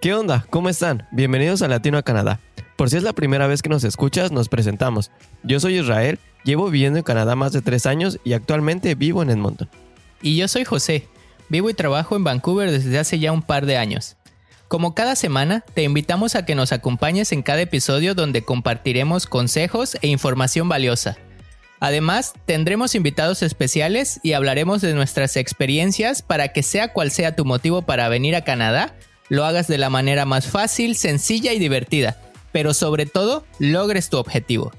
¿Qué onda? ¿Cómo están? Bienvenidos a Latino a Canadá. Por si es la primera vez que nos escuchas, nos presentamos. Yo soy Israel, llevo viviendo en Canadá más de tres años y actualmente vivo en Edmonton. Y yo soy José, vivo y trabajo en Vancouver desde hace ya un par de años. Como cada semana, te invitamos a que nos acompañes en cada episodio donde compartiremos consejos e información valiosa. Además, tendremos invitados especiales y hablaremos de nuestras experiencias para que sea cual sea tu motivo para venir a Canadá, lo hagas de la manera más fácil, sencilla y divertida, pero sobre todo logres tu objetivo.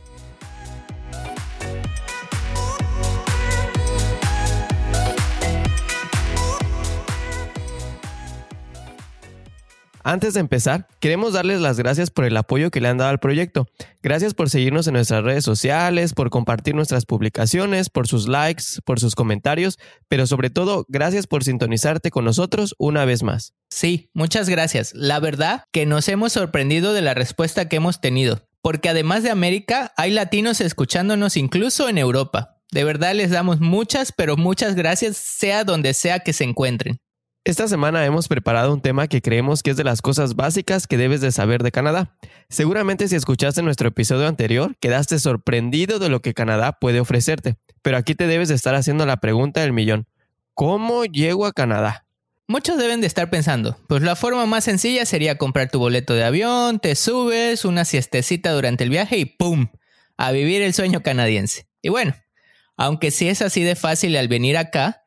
Antes de empezar, queremos darles las gracias por el apoyo que le han dado al proyecto. Gracias por seguirnos en nuestras redes sociales, por compartir nuestras publicaciones, por sus likes, por sus comentarios, pero sobre todo, gracias por sintonizarte con nosotros una vez más. Sí, muchas gracias. La verdad que nos hemos sorprendido de la respuesta que hemos tenido, porque además de América, hay latinos escuchándonos incluso en Europa. De verdad les damos muchas, pero muchas gracias, sea donde sea que se encuentren. Esta semana hemos preparado un tema que creemos que es de las cosas básicas que debes de saber de Canadá. Seguramente si escuchaste nuestro episodio anterior, quedaste sorprendido de lo que Canadá puede ofrecerte, pero aquí te debes de estar haciendo la pregunta del millón. ¿Cómo llego a Canadá? Muchos deben de estar pensando, pues la forma más sencilla sería comprar tu boleto de avión, te subes, una siestecita durante el viaje y ¡pum! a vivir el sueño canadiense. Y bueno, aunque si es así de fácil al venir acá,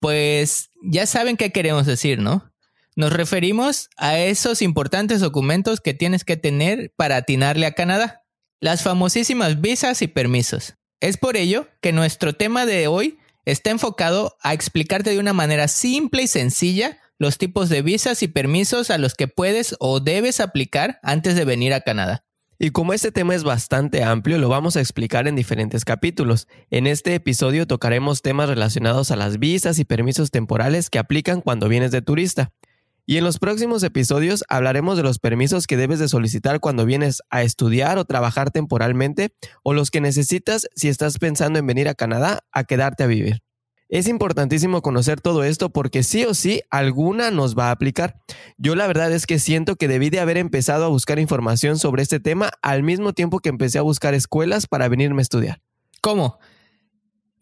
pues ya saben qué queremos decir, ¿no? Nos referimos a esos importantes documentos que tienes que tener para atinarle a Canadá, las famosísimas visas y permisos. Es por ello que nuestro tema de hoy está enfocado a explicarte de una manera simple y sencilla los tipos de visas y permisos a los que puedes o debes aplicar antes de venir a Canadá. Y como este tema es bastante amplio, lo vamos a explicar en diferentes capítulos. En este episodio tocaremos temas relacionados a las visas y permisos temporales que aplican cuando vienes de turista. Y en los próximos episodios hablaremos de los permisos que debes de solicitar cuando vienes a estudiar o trabajar temporalmente o los que necesitas si estás pensando en venir a Canadá a quedarte a vivir. Es importantísimo conocer todo esto porque sí o sí alguna nos va a aplicar. Yo la verdad es que siento que debí de haber empezado a buscar información sobre este tema al mismo tiempo que empecé a buscar escuelas para venirme a estudiar. ¿Cómo?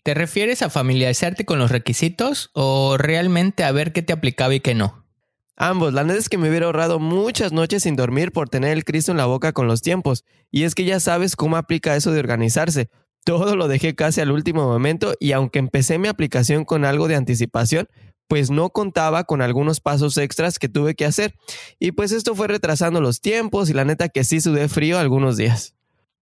¿Te refieres a familiarizarte con los requisitos o realmente a ver qué te aplicaba y qué no? Ambos, la neta es que me hubiera ahorrado muchas noches sin dormir por tener el Cristo en la boca con los tiempos. Y es que ya sabes cómo aplica eso de organizarse. Todo lo dejé casi al último momento y aunque empecé mi aplicación con algo de anticipación, pues no contaba con algunos pasos extras que tuve que hacer. Y pues esto fue retrasando los tiempos y la neta que sí sudé frío algunos días.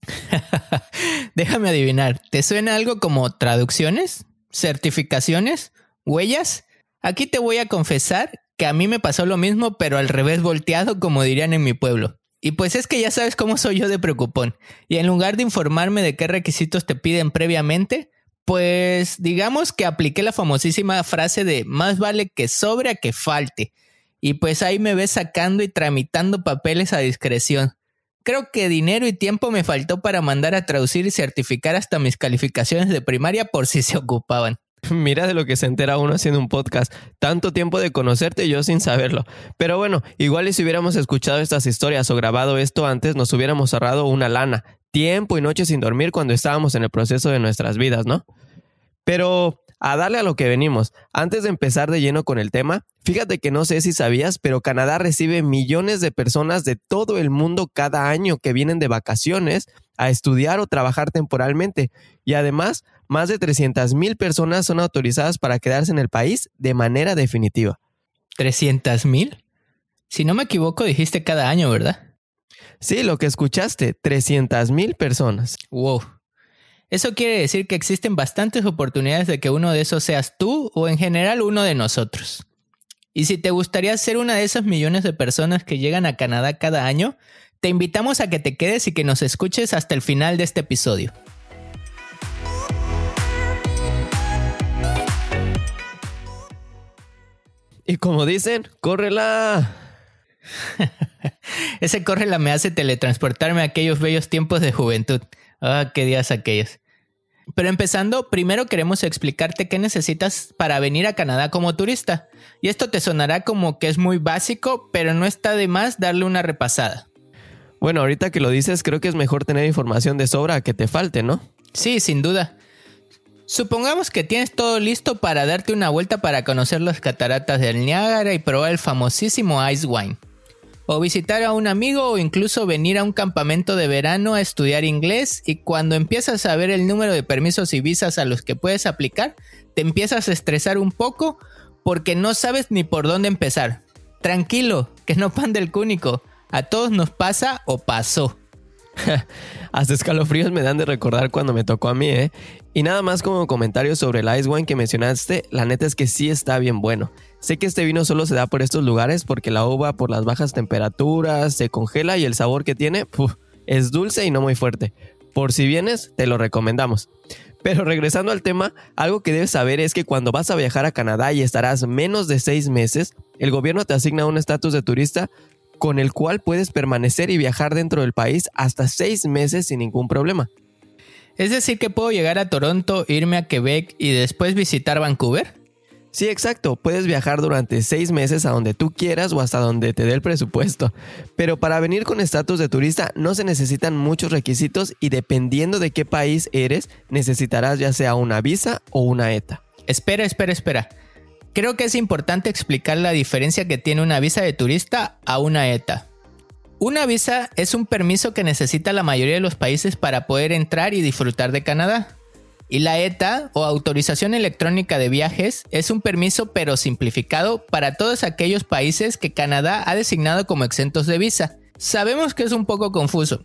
Déjame adivinar, ¿te suena algo como traducciones? ¿Certificaciones? ¿Huellas? Aquí te voy a confesar que a mí me pasó lo mismo, pero al revés volteado, como dirían en mi pueblo. Y pues es que ya sabes cómo soy yo de preocupón. Y en lugar de informarme de qué requisitos te piden previamente, pues digamos que apliqué la famosísima frase de más vale que sobre a que falte. Y pues ahí me ves sacando y tramitando papeles a discreción. Creo que dinero y tiempo me faltó para mandar a traducir y certificar hasta mis calificaciones de primaria por si se ocupaban. Mira de lo que se entera uno haciendo un podcast. Tanto tiempo de conocerte yo sin saberlo. Pero bueno, igual y si hubiéramos escuchado estas historias o grabado esto antes, nos hubiéramos ahorrado una lana, tiempo y noches sin dormir cuando estábamos en el proceso de nuestras vidas, ¿no? Pero a darle a lo que venimos. Antes de empezar de lleno con el tema, fíjate que no sé si sabías, pero Canadá recibe millones de personas de todo el mundo cada año que vienen de vacaciones a estudiar o trabajar temporalmente. Y además, más de 300 mil personas son autorizadas para quedarse en el país de manera definitiva. ¿300 mil? Si no me equivoco, dijiste cada año, ¿verdad? Sí, lo que escuchaste, 300 mil personas. Wow. Eso quiere decir que existen bastantes oportunidades de que uno de esos seas tú o en general uno de nosotros. Y si te gustaría ser una de esas millones de personas que llegan a Canadá cada año, te invitamos a que te quedes y que nos escuches hasta el final de este episodio. Y como dicen, córrela. Ese córrela me hace teletransportarme a aquellos bellos tiempos de juventud. Ah, qué días aquellos. Pero empezando, primero queremos explicarte qué necesitas para venir a Canadá como turista. Y esto te sonará como que es muy básico, pero no está de más darle una repasada. Bueno, ahorita que lo dices, creo que es mejor tener información de sobra que te falte, ¿no? Sí, sin duda. Supongamos que tienes todo listo para darte una vuelta para conocer las cataratas del Niágara y probar el famosísimo Ice Wine. O visitar a un amigo o incluso venir a un campamento de verano a estudiar inglés y cuando empiezas a ver el número de permisos y visas a los que puedes aplicar, te empiezas a estresar un poco porque no sabes ni por dónde empezar. Tranquilo, que no pan del cúnico. A todos nos pasa o pasó. Hasta escalofríos me dan de recordar cuando me tocó a mí, ¿eh? Y nada más como comentario sobre el Ice Wine que mencionaste, la neta es que sí está bien bueno. Sé que este vino solo se da por estos lugares porque la uva por las bajas temperaturas se congela y el sabor que tiene es dulce y no muy fuerte. Por si vienes, te lo recomendamos. Pero regresando al tema, algo que debes saber es que cuando vas a viajar a Canadá y estarás menos de seis meses, el gobierno te asigna un estatus de turista con el cual puedes permanecer y viajar dentro del país hasta seis meses sin ningún problema. Es decir, que puedo llegar a Toronto, irme a Quebec y después visitar Vancouver. Sí, exacto. Puedes viajar durante seis meses a donde tú quieras o hasta donde te dé el presupuesto. Pero para venir con estatus de turista no se necesitan muchos requisitos y dependiendo de qué país eres, necesitarás ya sea una visa o una ETA. Espera, espera, espera. Creo que es importante explicar la diferencia que tiene una visa de turista a una ETA. Una visa es un permiso que necesita la mayoría de los países para poder entrar y disfrutar de Canadá. Y la ETA o autorización electrónica de viajes es un permiso pero simplificado para todos aquellos países que Canadá ha designado como exentos de visa. Sabemos que es un poco confuso,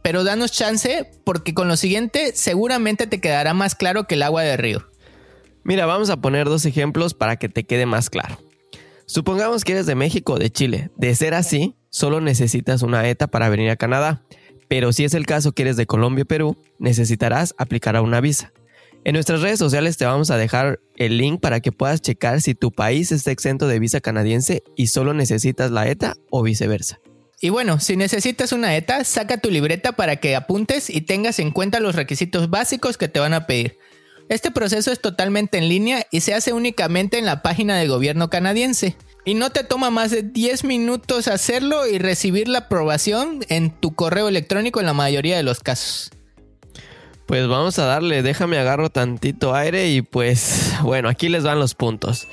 pero danos chance porque con lo siguiente seguramente te quedará más claro que el agua de río. Mira, vamos a poner dos ejemplos para que te quede más claro. Supongamos que eres de México o de Chile. De ser así, solo necesitas una ETA para venir a Canadá. Pero si es el caso que eres de Colombia o Perú, necesitarás aplicar a una visa. En nuestras redes sociales te vamos a dejar el link para que puedas checar si tu país está exento de visa canadiense y solo necesitas la ETA o viceversa. Y bueno, si necesitas una ETA, saca tu libreta para que apuntes y tengas en cuenta los requisitos básicos que te van a pedir. Este proceso es totalmente en línea y se hace únicamente en la página del gobierno canadiense. Y no te toma más de 10 minutos hacerlo y recibir la aprobación en tu correo electrónico en la mayoría de los casos. Pues vamos a darle, déjame agarro tantito aire y pues bueno, aquí les van los puntos.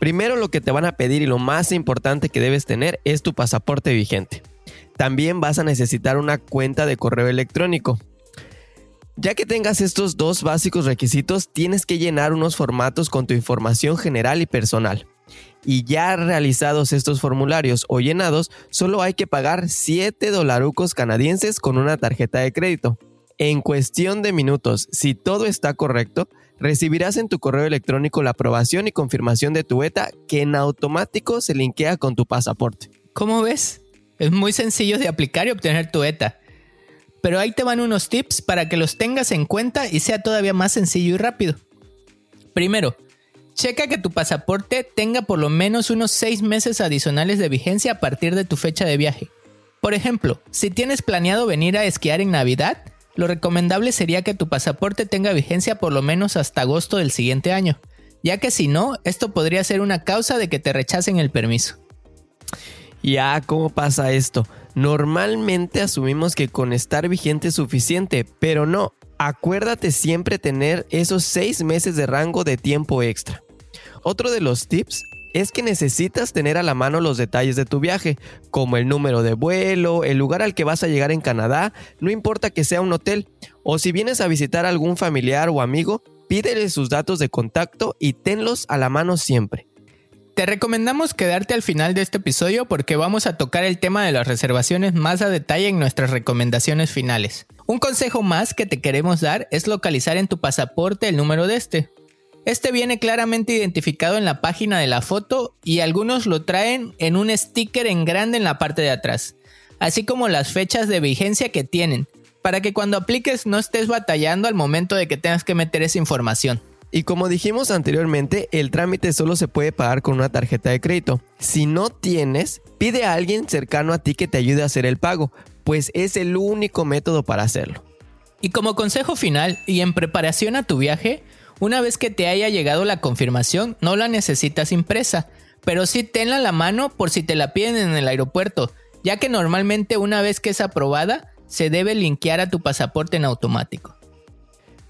Primero lo que te van a pedir y lo más importante que debes tener es tu pasaporte vigente. También vas a necesitar una cuenta de correo electrónico. Ya que tengas estos dos básicos requisitos, tienes que llenar unos formatos con tu información general y personal. Y ya realizados estos formularios o llenados, solo hay que pagar 7 dolarucos canadienses con una tarjeta de crédito. En cuestión de minutos, si todo está correcto, recibirás en tu correo electrónico la aprobación y confirmación de tu ETA que en automático se linkea con tu pasaporte. ¿Cómo ves? Es muy sencillo de aplicar y obtener tu ETA. Pero ahí te van unos tips para que los tengas en cuenta y sea todavía más sencillo y rápido. Primero, checa que tu pasaporte tenga por lo menos unos 6 meses adicionales de vigencia a partir de tu fecha de viaje. Por ejemplo, si tienes planeado venir a esquiar en Navidad, lo recomendable sería que tu pasaporte tenga vigencia por lo menos hasta agosto del siguiente año, ya que si no, esto podría ser una causa de que te rechacen el permiso. Ya, ¿cómo pasa esto? Normalmente asumimos que con estar vigente es suficiente, pero no. Acuérdate siempre tener esos 6 meses de rango de tiempo extra. Otro de los tips es que necesitas tener a la mano los detalles de tu viaje, como el número de vuelo, el lugar al que vas a llegar en Canadá, no importa que sea un hotel, o si vienes a visitar a algún familiar o amigo, pídele sus datos de contacto y tenlos a la mano siempre. Te recomendamos quedarte al final de este episodio porque vamos a tocar el tema de las reservaciones más a detalle en nuestras recomendaciones finales. Un consejo más que te queremos dar es localizar en tu pasaporte el número de este. Este viene claramente identificado en la página de la foto y algunos lo traen en un sticker en grande en la parte de atrás, así como las fechas de vigencia que tienen, para que cuando apliques no estés batallando al momento de que tengas que meter esa información. Y como dijimos anteriormente, el trámite solo se puede pagar con una tarjeta de crédito. Si no tienes, pide a alguien cercano a ti que te ayude a hacer el pago, pues es el único método para hacerlo. Y como consejo final y en preparación a tu viaje, una vez que te haya llegado la confirmación, no la necesitas impresa, pero sí tenla a la mano por si te la piden en el aeropuerto, ya que normalmente una vez que es aprobada, se debe linkear a tu pasaporte en automático.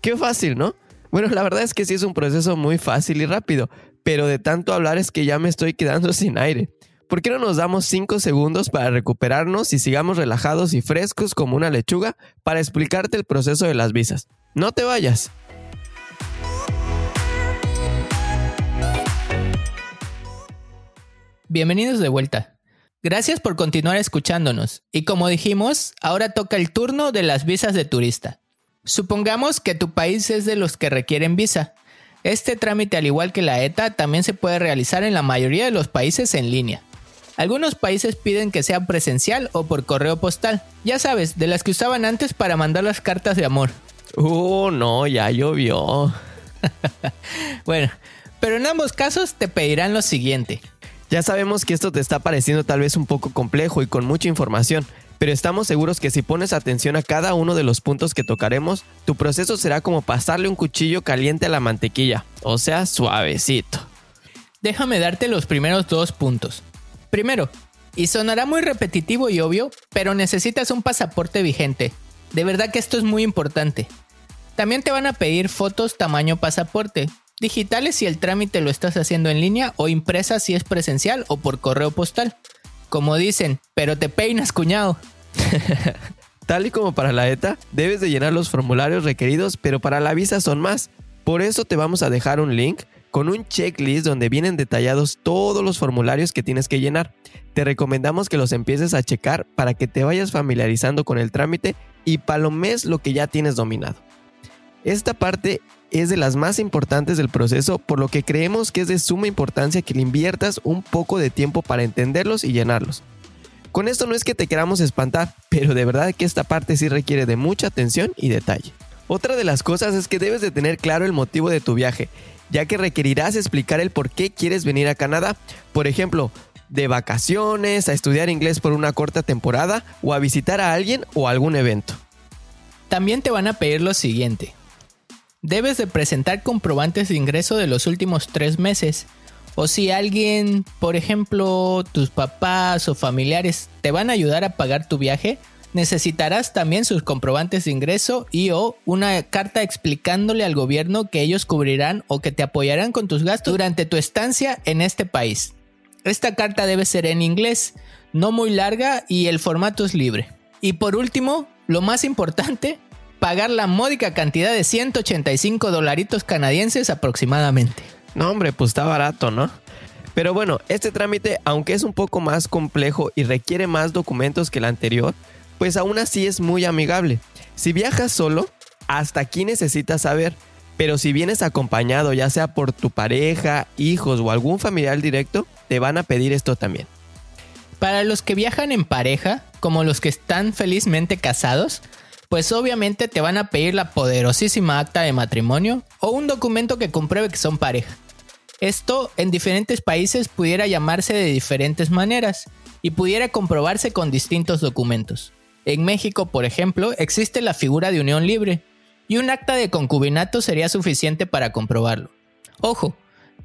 Qué fácil, ¿no? Bueno, la verdad es que sí es un proceso muy fácil y rápido, pero de tanto hablar es que ya me estoy quedando sin aire. ¿Por qué no nos damos 5 segundos para recuperarnos y sigamos relajados y frescos como una lechuga para explicarte el proceso de las visas? No te vayas. Bienvenidos de vuelta. Gracias por continuar escuchándonos. Y como dijimos, ahora toca el turno de las visas de turista. Supongamos que tu país es de los que requieren visa. Este trámite, al igual que la ETA, también se puede realizar en la mayoría de los países en línea. Algunos países piden que sea presencial o por correo postal. Ya sabes, de las que usaban antes para mandar las cartas de amor. Uh, no, ya llovió. bueno, pero en ambos casos te pedirán lo siguiente. Ya sabemos que esto te está pareciendo tal vez un poco complejo y con mucha información, pero estamos seguros que si pones atención a cada uno de los puntos que tocaremos, tu proceso será como pasarle un cuchillo caliente a la mantequilla, o sea, suavecito. Déjame darte los primeros dos puntos. Primero, y sonará muy repetitivo y obvio, pero necesitas un pasaporte vigente. De verdad que esto es muy importante. También te van a pedir fotos tamaño pasaporte, digitales si el trámite lo estás haciendo en línea o impresas si es presencial o por correo postal. Como dicen, pero te peinas, cuñado. Tal y como para la ETA, debes de llenar los formularios requeridos, pero para la visa son más. Por eso te vamos a dejar un link con un checklist donde vienen detallados todos los formularios que tienes que llenar. Te recomendamos que los empieces a checar para que te vayas familiarizando con el trámite y palomes lo que ya tienes dominado. Esta parte es de las más importantes del proceso, por lo que creemos que es de suma importancia que le inviertas un poco de tiempo para entenderlos y llenarlos. Con esto no es que te queramos espantar, pero de verdad que esta parte sí requiere de mucha atención y detalle. Otra de las cosas es que debes de tener claro el motivo de tu viaje, ya que requerirás explicar el por qué quieres venir a Canadá. Por ejemplo, de vacaciones, a estudiar inglés por una corta temporada o a visitar a alguien o algún evento. También te van a pedir lo siguiente, debes de presentar comprobantes de ingreso de los últimos tres meses. O si alguien, por ejemplo, tus papás o familiares te van a ayudar a pagar tu viaje, necesitarás también sus comprobantes de ingreso y o una carta explicándole al gobierno que ellos cubrirán o que te apoyarán con tus gastos durante tu estancia en este país. Esta carta debe ser en inglés, no muy larga y el formato es libre. Y por último, lo más importante, pagar la módica cantidad de 185 dolaritos canadienses aproximadamente. No, hombre, pues está barato, ¿no? Pero bueno, este trámite, aunque es un poco más complejo y requiere más documentos que el anterior, pues aún así es muy amigable. Si viajas solo, hasta aquí necesitas saber, pero si vienes acompañado, ya sea por tu pareja, hijos o algún familiar directo, te van a pedir esto también. Para los que viajan en pareja, como los que están felizmente casados, pues obviamente te van a pedir la poderosísima acta de matrimonio o un documento que compruebe que son pareja. Esto en diferentes países pudiera llamarse de diferentes maneras y pudiera comprobarse con distintos documentos. En México, por ejemplo, existe la figura de unión libre y un acta de concubinato sería suficiente para comprobarlo. Ojo,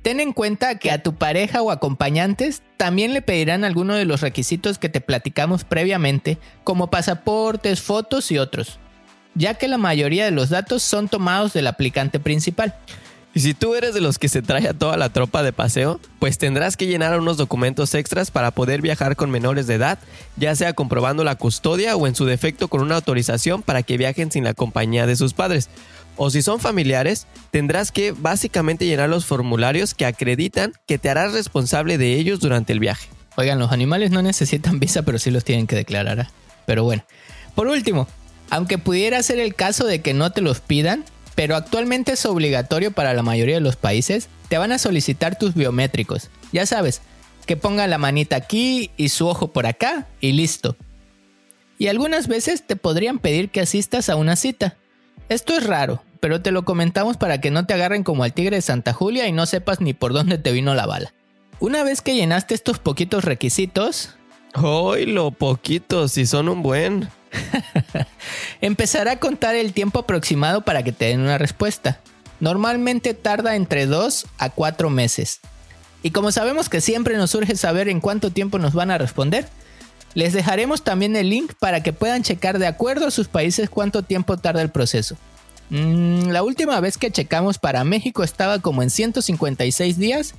ten en cuenta que a tu pareja o acompañantes también le pedirán algunos de los requisitos que te platicamos previamente, como pasaportes, fotos y otros, ya que la mayoría de los datos son tomados del aplicante principal. Y si tú eres de los que se trae a toda la tropa de paseo, pues tendrás que llenar unos documentos extras para poder viajar con menores de edad, ya sea comprobando la custodia o en su defecto con una autorización para que viajen sin la compañía de sus padres o si son familiares, tendrás que básicamente llenar los formularios que acreditan que te harás responsable de ellos durante el viaje. Oigan, los animales no necesitan visa, pero sí los tienen que declarar. ¿ah? Pero bueno. Por último, aunque pudiera ser el caso de que no te los pidan, pero actualmente es obligatorio para la mayoría de los países, te van a solicitar tus biométricos. Ya sabes, que ponga la manita aquí y su ojo por acá y listo. Y algunas veces te podrían pedir que asistas a una cita. Esto es raro, pero te lo comentamos para que no te agarren como al tigre de Santa Julia y no sepas ni por dónde te vino la bala. Una vez que llenaste estos poquitos requisitos... ¡Ay, lo poquito! Si son un buen! Empezará a contar el tiempo aproximado para que te den una respuesta. Normalmente tarda entre 2 a 4 meses. Y como sabemos que siempre nos surge saber en cuánto tiempo nos van a responder, les dejaremos también el link para que puedan checar de acuerdo a sus países cuánto tiempo tarda el proceso. Mm, la última vez que checamos para México estaba como en 156 días,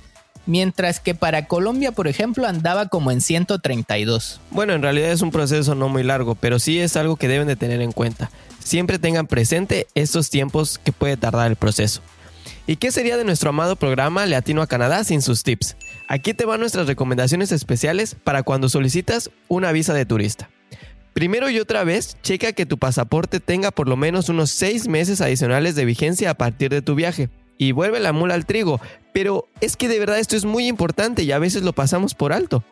mientras que para Colombia, por ejemplo, andaba como en 132. Bueno, en realidad es un proceso no muy largo, pero sí es algo que deben de tener en cuenta. Siempre tengan presente estos tiempos que puede tardar el proceso. ¿Y qué sería de nuestro amado programa Latino a Canadá sin sus tips? Aquí te van nuestras recomendaciones especiales para cuando solicitas una visa de turista. Primero y otra vez, checa que tu pasaporte tenga por lo menos unos 6 meses adicionales de vigencia a partir de tu viaje. Y vuelve la mula al trigo, pero es que de verdad esto es muy importante y a veces lo pasamos por alto.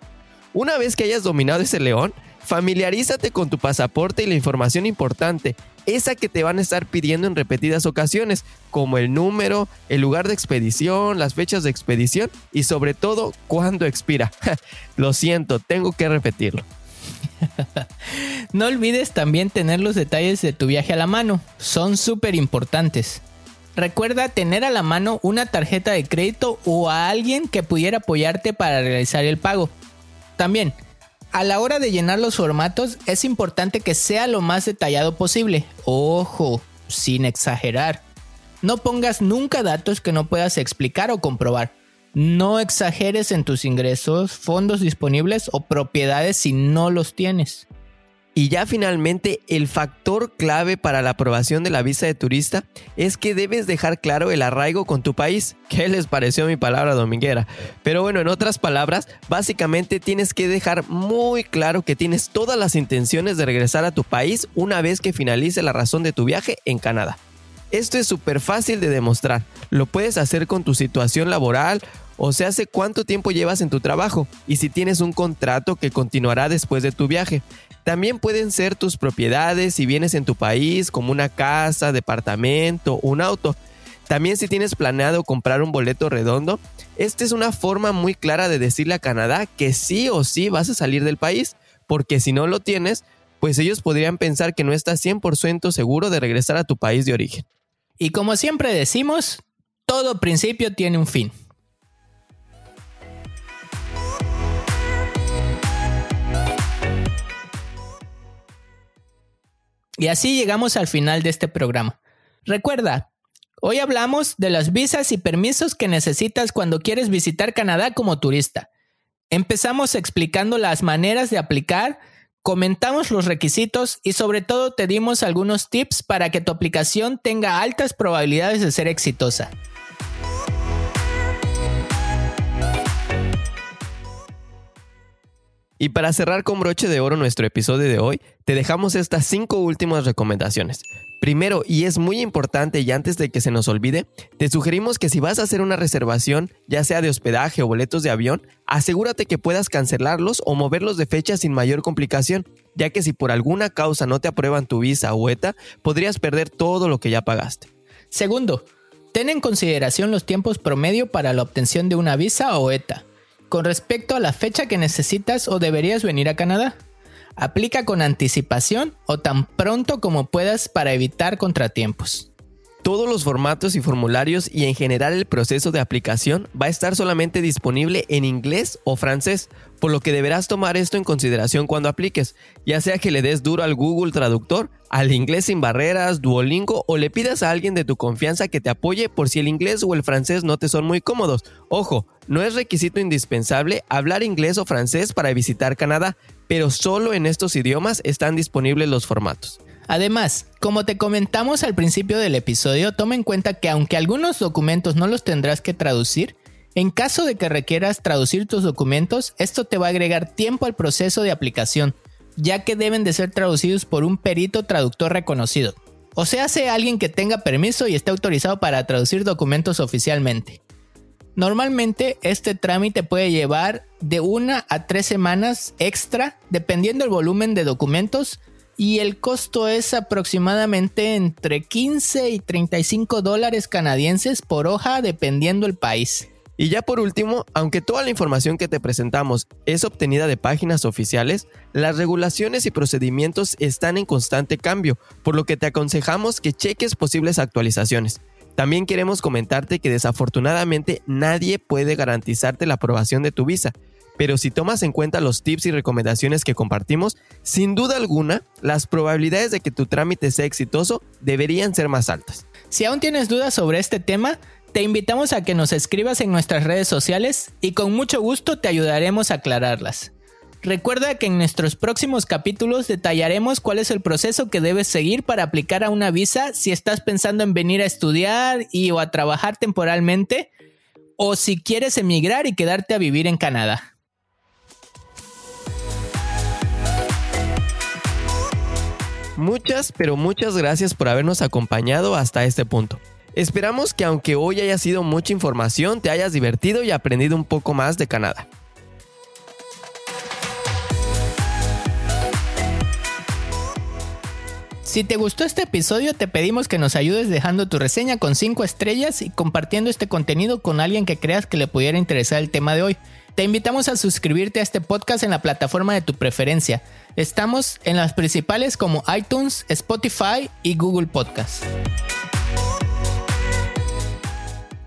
Una vez que hayas dominado ese león, familiarízate con tu pasaporte y la información importante, esa que te van a estar pidiendo en repetidas ocasiones, como el número, el lugar de expedición, las fechas de expedición y sobre todo cuándo expira. Lo siento, tengo que repetirlo. no olvides también tener los detalles de tu viaje a la mano, son súper importantes. Recuerda tener a la mano una tarjeta de crédito o a alguien que pudiera apoyarte para realizar el pago. También, a la hora de llenar los formatos es importante que sea lo más detallado posible. Ojo, sin exagerar. No pongas nunca datos que no puedas explicar o comprobar. No exageres en tus ingresos, fondos disponibles o propiedades si no los tienes. Y ya finalmente, el factor clave para la aprobación de la visa de turista es que debes dejar claro el arraigo con tu país. ¿Qué les pareció mi palabra dominguera? Pero bueno, en otras palabras, básicamente tienes que dejar muy claro que tienes todas las intenciones de regresar a tu país una vez que finalice la razón de tu viaje en Canadá. Esto es súper fácil de demostrar. Lo puedes hacer con tu situación laboral o sea, hace cuánto tiempo llevas en tu trabajo y si tienes un contrato que continuará después de tu viaje. También pueden ser tus propiedades si vienes en tu país, como una casa, departamento, un auto. También si tienes planeado comprar un boleto redondo, esta es una forma muy clara de decirle a Canadá que sí o sí vas a salir del país, porque si no lo tienes, pues ellos podrían pensar que no estás 100% seguro de regresar a tu país de origen. Y como siempre decimos, todo principio tiene un fin. Y así llegamos al final de este programa. Recuerda, hoy hablamos de las visas y permisos que necesitas cuando quieres visitar Canadá como turista. Empezamos explicando las maneras de aplicar, comentamos los requisitos y sobre todo te dimos algunos tips para que tu aplicación tenga altas probabilidades de ser exitosa. Y para cerrar con broche de oro nuestro episodio de hoy, te dejamos estas cinco últimas recomendaciones. Primero, y es muy importante y antes de que se nos olvide, te sugerimos que si vas a hacer una reservación, ya sea de hospedaje o boletos de avión, asegúrate que puedas cancelarlos o moverlos de fecha sin mayor complicación, ya que si por alguna causa no te aprueban tu visa o ETA, podrías perder todo lo que ya pagaste. Segundo, ten en consideración los tiempos promedio para la obtención de una visa o ETA con respecto a la fecha que necesitas o deberías venir a Canadá. Aplica con anticipación o tan pronto como puedas para evitar contratiempos. Todos los formatos y formularios y en general el proceso de aplicación va a estar solamente disponible en inglés o francés, por lo que deberás tomar esto en consideración cuando apliques, ya sea que le des duro al Google Traductor, al inglés sin barreras, Duolingo o le pidas a alguien de tu confianza que te apoye por si el inglés o el francés no te son muy cómodos. Ojo, no es requisito indispensable hablar inglés o francés para visitar Canadá, pero solo en estos idiomas están disponibles los formatos. Además, como te comentamos al principio del episodio, toma en cuenta que aunque algunos documentos no los tendrás que traducir, en caso de que requieras traducir tus documentos, esto te va a agregar tiempo al proceso de aplicación, ya que deben de ser traducidos por un perito traductor reconocido. O sea, sea alguien que tenga permiso y esté autorizado para traducir documentos oficialmente. Normalmente este trámite puede llevar de una a tres semanas extra dependiendo del volumen de documentos y el costo es aproximadamente entre 15 y 35 dólares canadienses por hoja dependiendo el país. Y ya por último, aunque toda la información que te presentamos es obtenida de páginas oficiales, las regulaciones y procedimientos están en constante cambio, por lo que te aconsejamos que cheques posibles actualizaciones. También queremos comentarte que desafortunadamente nadie puede garantizarte la aprobación de tu visa, pero si tomas en cuenta los tips y recomendaciones que compartimos, sin duda alguna, las probabilidades de que tu trámite sea exitoso deberían ser más altas. Si aún tienes dudas sobre este tema, te invitamos a que nos escribas en nuestras redes sociales y con mucho gusto te ayudaremos a aclararlas. Recuerda que en nuestros próximos capítulos detallaremos cuál es el proceso que debes seguir para aplicar a una visa si estás pensando en venir a estudiar y o a trabajar temporalmente o si quieres emigrar y quedarte a vivir en Canadá. Muchas, pero muchas gracias por habernos acompañado hasta este punto. Esperamos que aunque hoy haya sido mucha información, te hayas divertido y aprendido un poco más de Canadá. Si te gustó este episodio, te pedimos que nos ayudes dejando tu reseña con 5 estrellas y compartiendo este contenido con alguien que creas que le pudiera interesar el tema de hoy. Te invitamos a suscribirte a este podcast en la plataforma de tu preferencia. Estamos en las principales como iTunes, Spotify y Google Podcast.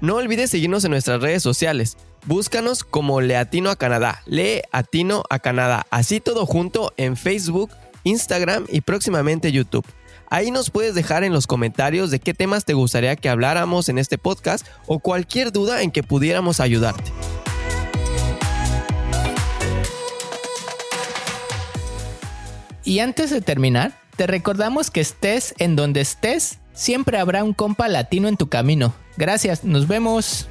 No olvides seguirnos en nuestras redes sociales. Búscanos como Leatino a Canadá, Lee Atino a Canadá, así todo junto en Facebook, Instagram y próximamente YouTube. Ahí nos puedes dejar en los comentarios de qué temas te gustaría que habláramos en este podcast o cualquier duda en que pudiéramos ayudarte. Y antes de terminar, te recordamos que estés en donde estés, siempre habrá un compa latino en tu camino. Gracias, nos vemos.